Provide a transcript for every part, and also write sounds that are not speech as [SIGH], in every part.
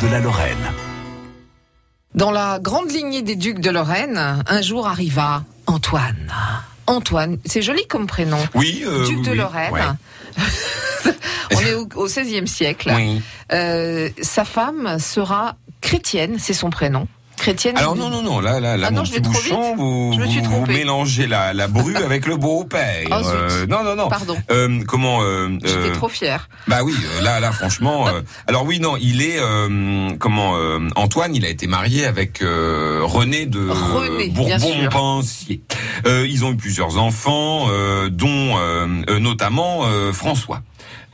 de la Lorraine. Dans la grande lignée des ducs de Lorraine, un jour arriva Antoine. Antoine, c'est joli comme prénom. Oui, euh, Duc de oui. Lorraine. Ouais. [LAUGHS] On est au, au XVIe siècle. Oui. Euh, sa femme sera chrétienne, c'est son prénom. Chrétienne. Alors non, non, non, là, là, là, Ah non, je vais trop bouchon, vous, Je me suis vous, mélangez la, la bru [LAUGHS] avec le beau-père. Oh. Euh, non, non, non. Pardon. Euh, comment euh, J'étais euh, trop fière. Bah oui, euh, là, là, franchement. euh, [LAUGHS] alors oui, non, il est comment Antoine, il a été marié avec René de René. Euh, ils ont eu plusieurs enfants, dont notamment François.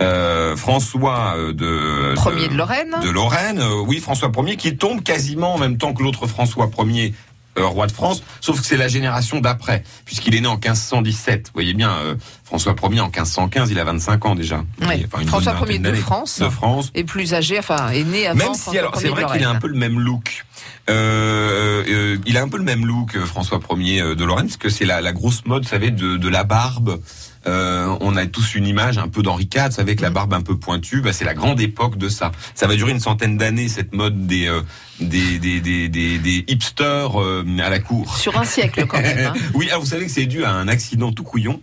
Euh, François euh, de Premier de Lorraine. de Lorraine, euh, oui, François Ier, qui tombe quasiment en même temps que l'autre François Ier, euh, roi de France, sauf que c'est la génération d'après, puisqu'il est né en 1517. Vous voyez bien, euh, François Ier en 1515, il a 25 ans déjà. Enfin, une François Ier de. France. De France. Et plus âgé, enfin, est né avant. Même si, François alors, c'est vrai qu'il a un peu le même look. Euh, il a un peu le même look, François Ier de Lorraine, parce que c'est la, la grosse mode, vous savez, de, de la barbe. Euh, on a tous une image un peu d'Henri IV, avec la barbe un peu pointue. Bah, c'est la grande époque de ça. Ça va durer une centaine d'années, cette mode des, euh, des, des, des, des, hipsters euh, à la cour. Sur un siècle quand même. hein. [LAUGHS] Oui, alors vous savez que c'est dû à un accident tout couillon.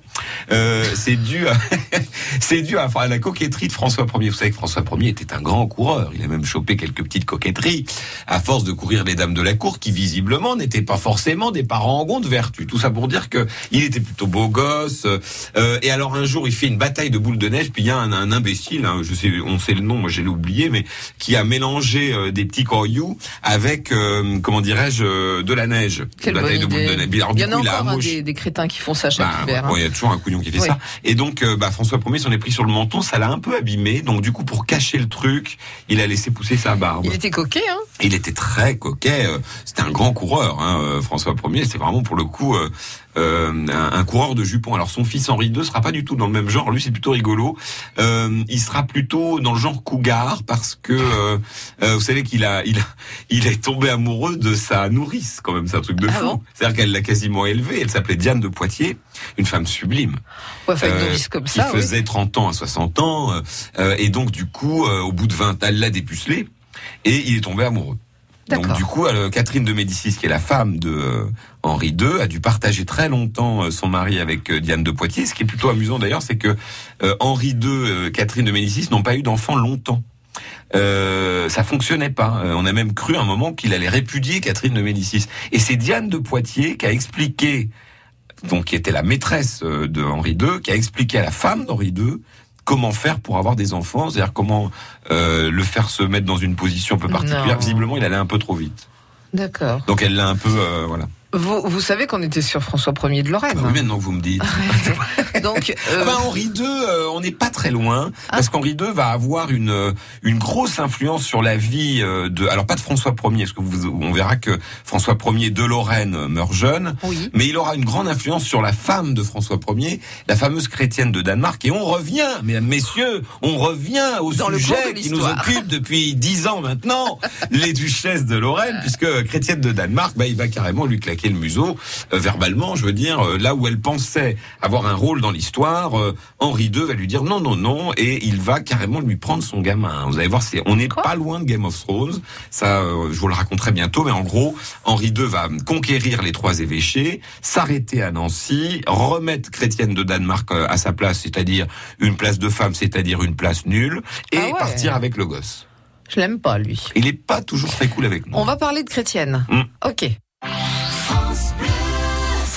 Euh, c'est dû à [LAUGHS] c'est dû à, à la coquetterie de François Ier. Vous savez que François Ier était un grand coureur. Il a même chopé quelques petites coquetteries à force de courir les dames de la cour qui visiblement n'étaient pas forcément des parangons de vertu. Tout ça pour dire que il était plutôt beau gosse. Euh, et alors un jour, il fait une bataille de boules de neige. Puis il y a un, un imbécile, hein, je sais, on sait le nom, moi j'ai oublié, mais qui a mélangé euh, des petits cailloux avec euh, comment dirais-je euh, de la neige. Quelle bataille de boules de neige. Alors, Il y en a encore hein, des, des crétins qui font ça chaque bah, hiver. hein. il y a toujours un couillon qui fait Oui. ça. Et donc, euh, bah, François Ier s'en est pris sur le menton, ça l'a un peu abîmé. Donc, du coup, pour cacher le truc, il a laissé pousser sa barbe. Il était coquet, hein Il était très coquet. euh, C'était un grand coureur, hein, euh, François Ier. C'est vraiment pour le coup euh, euh, un, un coureur de jupons. Alors son fils Henri II sera pas du tout dans le même genre. Lui, c'est plutôt rigolo. Euh, il sera plutôt dans le genre cougar parce que euh, vous savez qu'il a, il a, il est tombé amoureux de sa nourrice. Quand même, c'est un truc de Ah fou. bon? C'est-à-dire qu'elle l'a quasiment élevée. Elle s'appelait Diane de Poitiers, une femme sublime. Ouais, enfin, une novice comme qui ça, oui. faisait 30 ans à 60 ans, et donc du coup, euh, au bout de 20 ans, elle l'a dépucelé, et il est tombé amoureux. Donc du coup, euh, Catherine de Médicis, qui est la femme de euh, Henri II, a dû partager très longtemps euh, son mari avec Diane de Poitiers. Ce qui est plutôt amusant d'ailleurs, c'est que Henri II, Catherine de Médicis n'ont pas eu d'enfants longtemps. Euh, ça fonctionnait pas. On a même cru un moment qu'il allait répudier Catherine de Médicis. Et c'est Diane de Poitiers qui a expliqué, donc qui était la maîtresse de Henri II, qui a expliqué à la femme d'Henri II comment faire pour avoir des enfants, c'est-à-dire comment euh, le faire se mettre dans une position un peu particulière. Non. Visiblement, il allait un peu trop vite. D'accord. Donc elle l'a un peu, euh, voilà. Vous, vous savez qu'on était sur François Ier de Lorraine. Bah oui, maintenant que vous me dites. [LAUGHS] Donc, euh, Ah bah, Henri II, euh, on n'est pas très loin, Ah. parce qu'Henri II va avoir une euh, une grosse influence sur la vie de, alors pas de François Ier, parce que vous, on verra que François Ier de Lorraine meurt jeune, oui. mais il aura une grande influence sur la femme de François Ier, la fameuse chrétienne de Danemark. Et on revient, mesdames, messieurs, on revient au Dans sujet qui nous occupe depuis dix ans maintenant, [LAUGHS] les duchesses de Lorraine, puisque chrétienne de Danemark, bah, il va carrément lui claquer le museau, euh, verbalement, je veux dire, euh, là où elle pensait avoir un rôle dans l'histoire, euh, Henri II va lui dire non, non, non, et il va carrément lui prendre son gamin. Vous allez voir, c'est, on n'est pas loin de Game of Thrones. Ça, je vous le raconterai bientôt, mais en gros, Henri II va conquérir les trois évêchés, s'arrêter à Nancy, remettre chrétienne de Danemark à sa place, c'est-à-dire une place de femme, c'est-à-dire une place nulle, et Ah ouais. partir avec le gosse. Je l'aime pas, lui. Il est pas toujours très cool avec nous. On va parler de chrétienne. Mm. Ok.